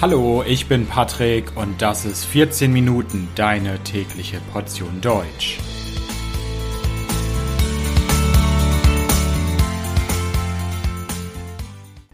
Hallo, ich bin Patrick und das ist 14 Minuten deine tägliche Portion Deutsch.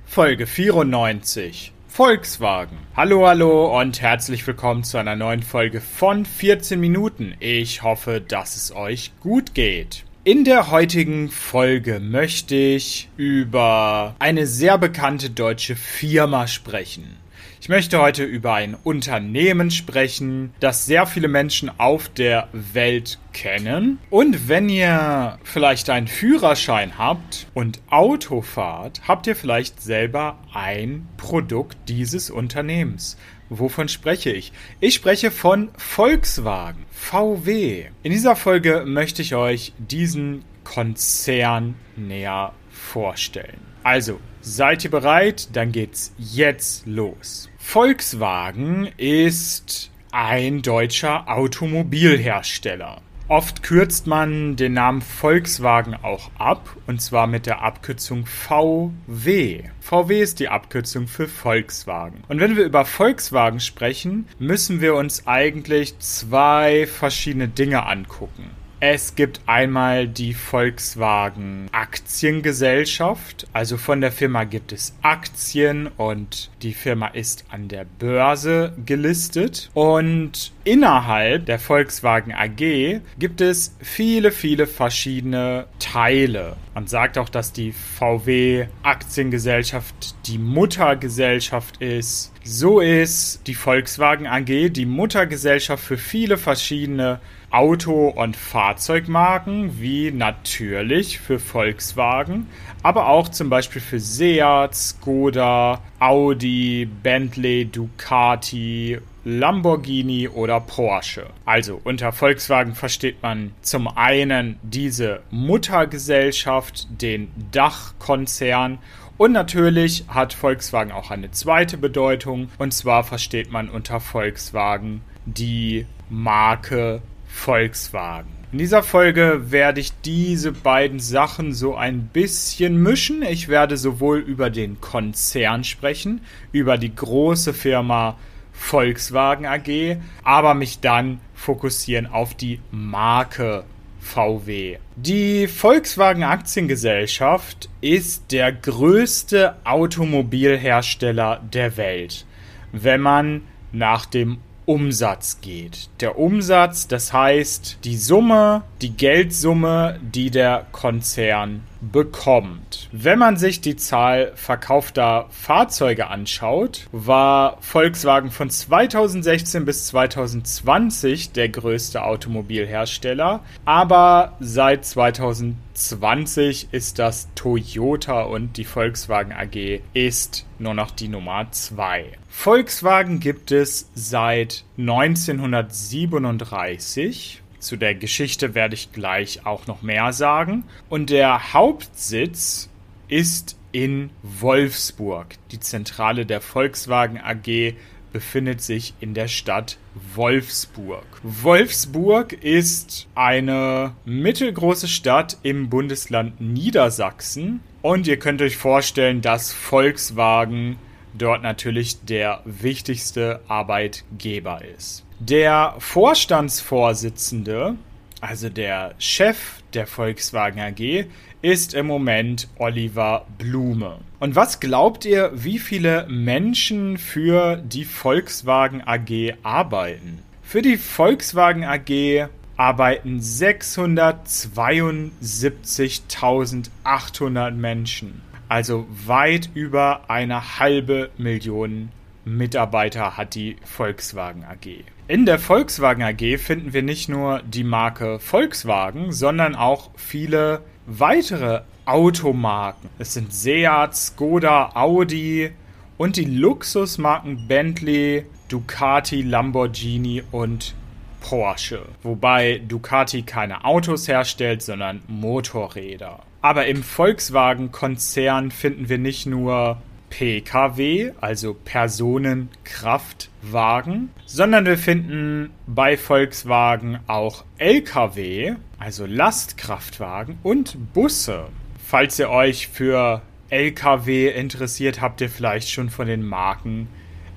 Folge 94 Volkswagen. Hallo, hallo und herzlich willkommen zu einer neuen Folge von 14 Minuten. Ich hoffe, dass es euch gut geht. In der heutigen Folge möchte ich über eine sehr bekannte deutsche Firma sprechen. Ich möchte heute über ein Unternehmen sprechen, das sehr viele Menschen auf der Welt kennen. Und wenn ihr vielleicht einen Führerschein habt und Auto fahrt, habt ihr vielleicht selber ein Produkt dieses Unternehmens. Wovon spreche ich? Ich spreche von Volkswagen, VW. In dieser Folge möchte ich euch diesen Konzern näher vorstellen. Also, seid ihr bereit? Dann geht's jetzt los. Volkswagen ist ein deutscher Automobilhersteller. Oft kürzt man den Namen Volkswagen auch ab, und zwar mit der Abkürzung VW. VW ist die Abkürzung für Volkswagen. Und wenn wir über Volkswagen sprechen, müssen wir uns eigentlich zwei verschiedene Dinge angucken. Es gibt einmal die Volkswagen Aktiengesellschaft. Also von der Firma gibt es Aktien und die Firma ist an der Börse gelistet. Und innerhalb der Volkswagen AG gibt es viele, viele verschiedene Teile. Man sagt auch, dass die VW Aktiengesellschaft die Muttergesellschaft ist. So ist die Volkswagen AG die Muttergesellschaft für viele verschiedene Auto- und Fahrzeugmarken, wie natürlich für Volkswagen, aber auch zum Beispiel für Seat, Skoda, Audi, Bentley, Ducati, Lamborghini oder Porsche. Also unter Volkswagen versteht man zum einen diese Muttergesellschaft, den Dachkonzern und natürlich hat Volkswagen auch eine zweite Bedeutung und zwar versteht man unter Volkswagen die Marke Volkswagen. In dieser Folge werde ich diese beiden Sachen so ein bisschen mischen. Ich werde sowohl über den Konzern sprechen, über die große Firma Volkswagen AG, aber mich dann fokussieren auf die Marke VW. Die Volkswagen Aktiengesellschaft ist der größte Automobilhersteller der Welt, wenn man nach dem Umsatz geht. Der Umsatz, das heißt die Summe, die Geldsumme, die der Konzern bekommt. Wenn man sich die Zahl verkaufter Fahrzeuge anschaut, war Volkswagen von 2016 bis 2020 der größte Automobilhersteller, aber seit 2020 ist das Toyota und die Volkswagen AG ist nur noch die Nummer 2. Volkswagen gibt es seit 1937 zu der Geschichte werde ich gleich auch noch mehr sagen. Und der Hauptsitz ist in Wolfsburg. Die Zentrale der Volkswagen AG befindet sich in der Stadt Wolfsburg. Wolfsburg ist eine mittelgroße Stadt im Bundesland Niedersachsen und ihr könnt euch vorstellen, dass Volkswagen dort natürlich der wichtigste Arbeitgeber ist. Der Vorstandsvorsitzende, also der Chef der Volkswagen AG, ist im Moment Oliver Blume. Und was glaubt ihr, wie viele Menschen für die Volkswagen AG arbeiten? Für die Volkswagen AG arbeiten 672.800 Menschen. Also weit über eine halbe Million Mitarbeiter hat die Volkswagen AG. In der Volkswagen AG finden wir nicht nur die Marke Volkswagen, sondern auch viele weitere Automarken. Es sind Seat, Skoda, Audi und die Luxusmarken Bentley, Ducati, Lamborghini und Porsche. Wobei Ducati keine Autos herstellt, sondern Motorräder. Aber im Volkswagen-Konzern finden wir nicht nur Pkw, also Personenkraftwagen, sondern wir finden bei Volkswagen auch Lkw, also Lastkraftwagen und Busse. Falls ihr euch für Lkw interessiert, habt ihr vielleicht schon von den Marken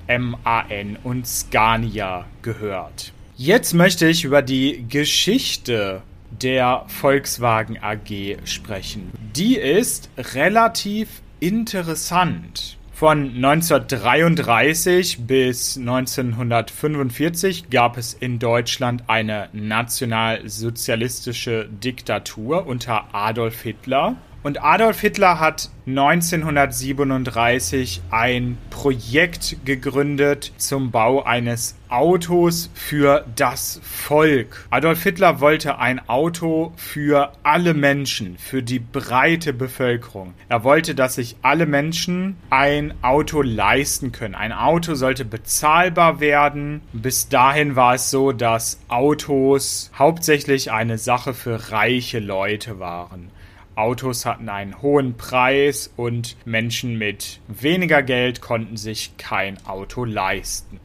MAN und Scania gehört. Jetzt möchte ich über die Geschichte der Volkswagen AG sprechen. Die ist relativ interessant. Von 1933 bis 1945 gab es in Deutschland eine nationalsozialistische Diktatur unter Adolf Hitler. Und Adolf Hitler hat 1937 ein Projekt gegründet zum Bau eines Autos für das Volk. Adolf Hitler wollte ein Auto für alle Menschen, für die breite Bevölkerung. Er wollte, dass sich alle Menschen ein Auto leisten können. Ein Auto sollte bezahlbar werden. Bis dahin war es so, dass Autos hauptsächlich eine Sache für reiche Leute waren. Autos hatten einen hohen Preis und Menschen mit weniger Geld konnten sich kein Auto leisten.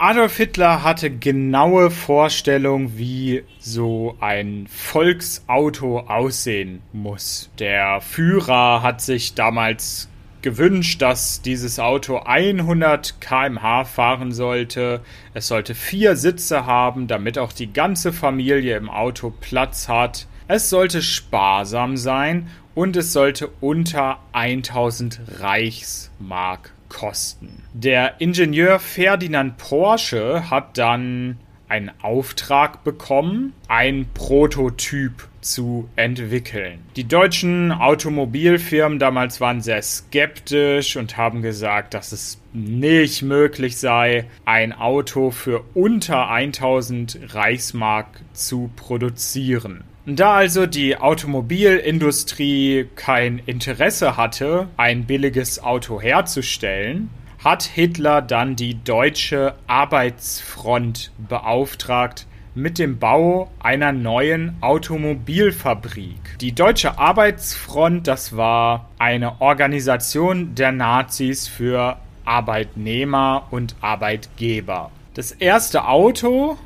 Adolf Hitler hatte genaue Vorstellungen, wie so ein Volksauto aussehen muss. Der Führer hat sich damals gewünscht, dass dieses Auto 100 km/h fahren sollte. Es sollte vier Sitze haben, damit auch die ganze Familie im Auto Platz hat. Es sollte sparsam sein und es sollte unter 1000 Reichsmark kosten. Der Ingenieur Ferdinand Porsche hat dann einen Auftrag bekommen, ein Prototyp zu entwickeln. Die deutschen Automobilfirmen damals waren sehr skeptisch und haben gesagt, dass es nicht möglich sei, ein Auto für unter 1000 Reichsmark zu produzieren. Da also die Automobilindustrie kein Interesse hatte, ein billiges Auto herzustellen, hat Hitler dann die deutsche Arbeitsfront beauftragt mit dem Bau einer neuen Automobilfabrik. Die deutsche Arbeitsfront, das war eine Organisation der Nazis für Arbeitnehmer und Arbeitgeber. Das erste Auto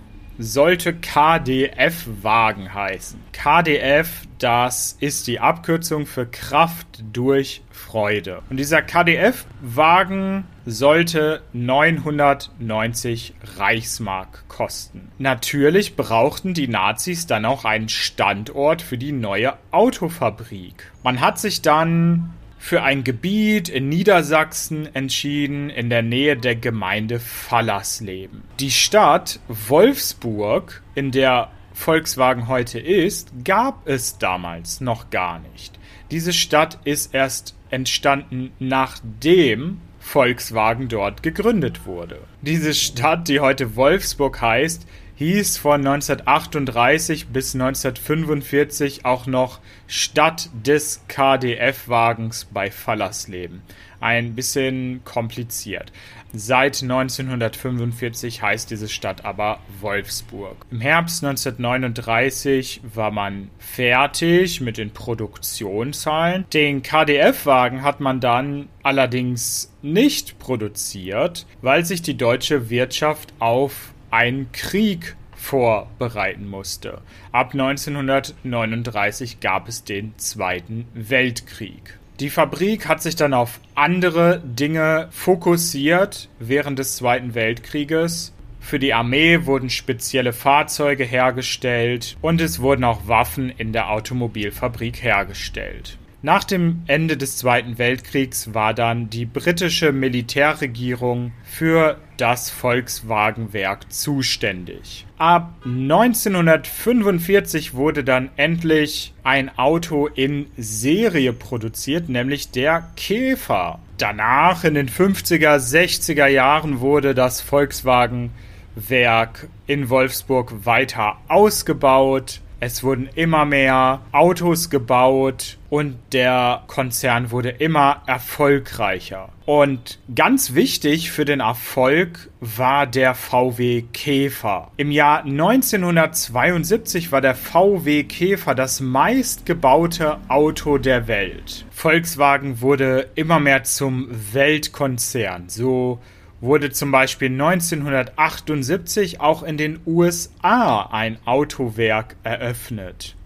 sollte KDF-Wagen heißen. KDF, das ist die Abkürzung für Kraft durch Freude. Und dieser KDF-Wagen sollte 990 Reichsmark kosten. Natürlich brauchten die Nazis dann auch einen Standort für die neue Autofabrik. Man hat sich dann für ein Gebiet in Niedersachsen entschieden, in der Nähe der Gemeinde Fallersleben. Die Stadt Wolfsburg, in der Volkswagen heute ist, gab es damals noch gar nicht. Diese Stadt ist erst entstanden, nachdem Volkswagen dort gegründet wurde. Diese Stadt, die heute Wolfsburg heißt, hieß von 1938 bis 1945 auch noch Stadt des KDF-Wagens bei Fallersleben. Ein bisschen kompliziert. Seit 1945 heißt diese Stadt aber Wolfsburg. Im Herbst 1939 war man fertig mit den Produktionszahlen. Den KDF-Wagen hat man dann allerdings nicht produziert, weil sich die deutsche Wirtschaft auf einen Krieg vorbereiten musste. Ab 1939 gab es den Zweiten Weltkrieg. Die Fabrik hat sich dann auf andere Dinge fokussiert während des Zweiten Weltkrieges. Für die Armee wurden spezielle Fahrzeuge hergestellt und es wurden auch Waffen in der Automobilfabrik hergestellt. Nach dem Ende des Zweiten Weltkriegs war dann die britische Militärregierung für das Volkswagenwerk zuständig. Ab 1945 wurde dann endlich ein Auto in Serie produziert, nämlich der Käfer. Danach in den 50er, 60er Jahren wurde das Volkswagenwerk in Wolfsburg weiter ausgebaut. Es wurden immer mehr Autos gebaut und der Konzern wurde immer erfolgreicher. Und ganz wichtig für den Erfolg war der VW Käfer. Im Jahr 1972 war der VW Käfer das meistgebaute Auto der Welt. Volkswagen wurde immer mehr zum Weltkonzern. So wurde zum Beispiel 1978 auch in den USA ein Autowerk eröffnet.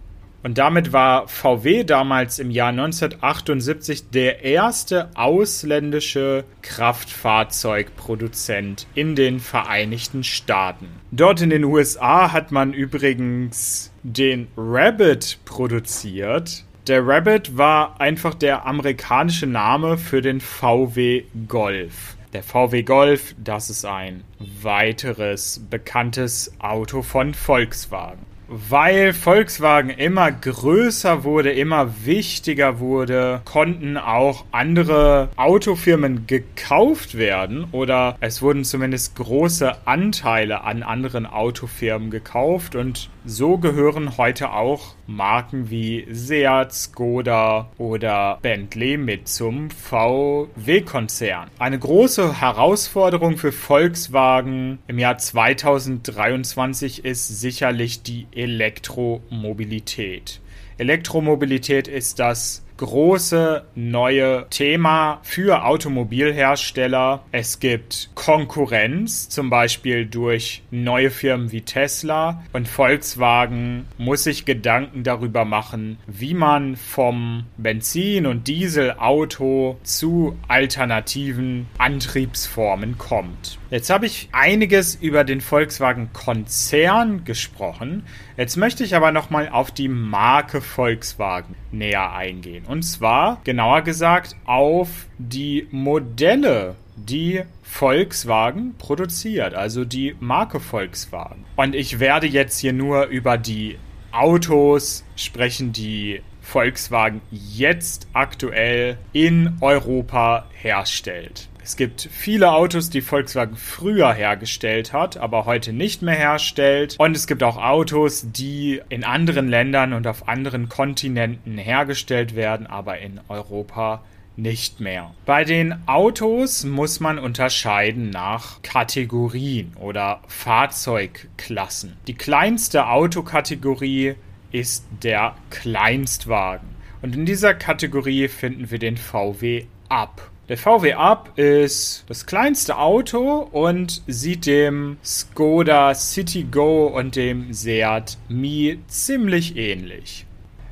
Und damit war VW damals im Jahr 1978 der erste ausländische Kraftfahrzeugproduzent in den Vereinigten Staaten. Dort in den USA hat man übrigens den Rabbit produziert. Der Rabbit war einfach der amerikanische Name für den VW Golf. Der VW Golf, das ist ein weiteres bekanntes Auto von Volkswagen. Weil Volkswagen immer größer wurde, immer wichtiger wurde, konnten auch andere Autofirmen gekauft werden oder es wurden zumindest große Anteile an anderen Autofirmen gekauft und so gehören heute auch Marken wie Seat, Skoda oder Bentley mit zum VW-Konzern. Eine große Herausforderung für Volkswagen im Jahr 2023 ist sicherlich die Elektromobilität. Elektromobilität ist das große neue Thema für Automobilhersteller. Es gibt Konkurrenz, zum Beispiel durch neue Firmen wie Tesla und Volkswagen muss sich Gedanken darüber machen, wie man vom Benzin- und Dieselauto zu alternativen Antriebsformen kommt. Jetzt habe ich einiges über den Volkswagen-Konzern gesprochen. Jetzt möchte ich aber nochmal auf die Marke Volkswagen näher eingehen. Und zwar, genauer gesagt, auf die Modelle, die Volkswagen produziert, also die Marke Volkswagen. Und ich werde jetzt hier nur über die Autos sprechen, die Volkswagen jetzt aktuell in Europa herstellt. Es gibt viele Autos, die Volkswagen früher hergestellt hat, aber heute nicht mehr herstellt. Und es gibt auch Autos, die in anderen Ländern und auf anderen Kontinenten hergestellt werden, aber in Europa nicht mehr. Bei den Autos muss man unterscheiden nach Kategorien oder Fahrzeugklassen. Die kleinste Autokategorie ist der Kleinstwagen. Und in dieser Kategorie finden wir den VW Up. Der VW Up ist das kleinste Auto und sieht dem Skoda Citigo und dem Seat Mi ziemlich ähnlich.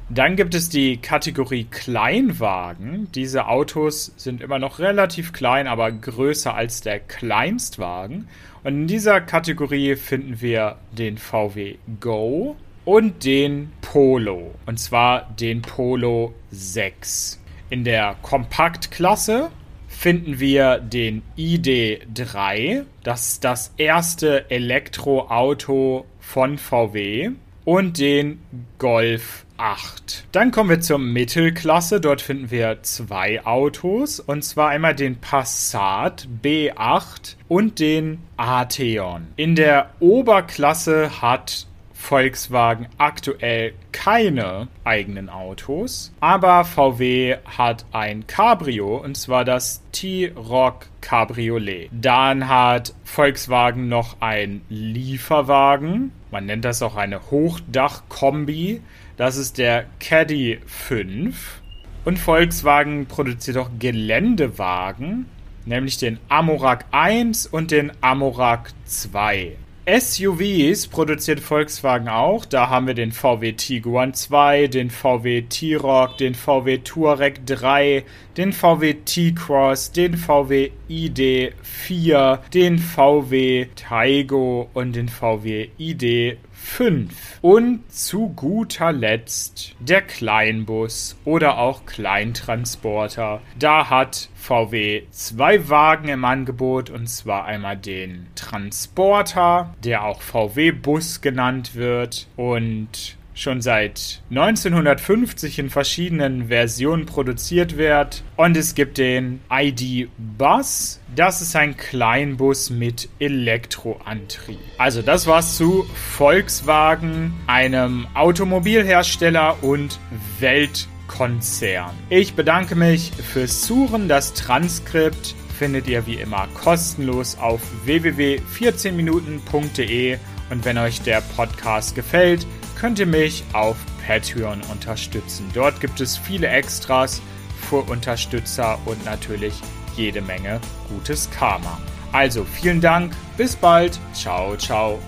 Dann gibt es die Kategorie Kleinwagen. Diese Autos sind immer noch relativ klein, aber größer als der Kleinstwagen. Und in dieser Kategorie finden wir den VW Go und den Polo. Und zwar den Polo 6. In der Kompaktklasse finden wir den ID3. Das ist das erste Elektroauto von VW. Und den Golf 8. Dann kommen wir zur Mittelklasse. Dort finden wir zwei Autos. Und zwar einmal den Passat B8 und den Atheon. In der Oberklasse hat Volkswagen aktuell keine eigenen Autos, aber VW hat ein Cabrio und zwar das T-Rock Cabriolet. Dann hat Volkswagen noch ein Lieferwagen, man nennt das auch eine Hochdach-Kombi, das ist der Caddy 5. Und Volkswagen produziert auch Geländewagen, nämlich den Amorak 1 und den Amorak 2. SUVs produziert Volkswagen auch. Da haben wir den VW Tiguan 2, den VW T-Roc, den VW Touareg 3, den VW T-Cross, den VW ID4, den VW Taigo und den VW ID 5. Und zu guter Letzt der Kleinbus oder auch Kleintransporter. Da hat VW zwei Wagen im Angebot und zwar einmal den Transporter, der auch VW Bus genannt wird und schon seit 1950 in verschiedenen Versionen produziert wird. Und es gibt den ID Bus. Das ist ein Kleinbus mit Elektroantrieb. Also das war's zu Volkswagen, einem Automobilhersteller und Weltkonzern. Ich bedanke mich fürs Zuhören. Das Transkript findet ihr wie immer kostenlos auf www.14minuten.de und wenn euch der Podcast gefällt, könnt ihr mich auf Patreon unterstützen. Dort gibt es viele Extras für Unterstützer und natürlich jede Menge gutes Karma. Also vielen Dank, bis bald, ciao, ciao.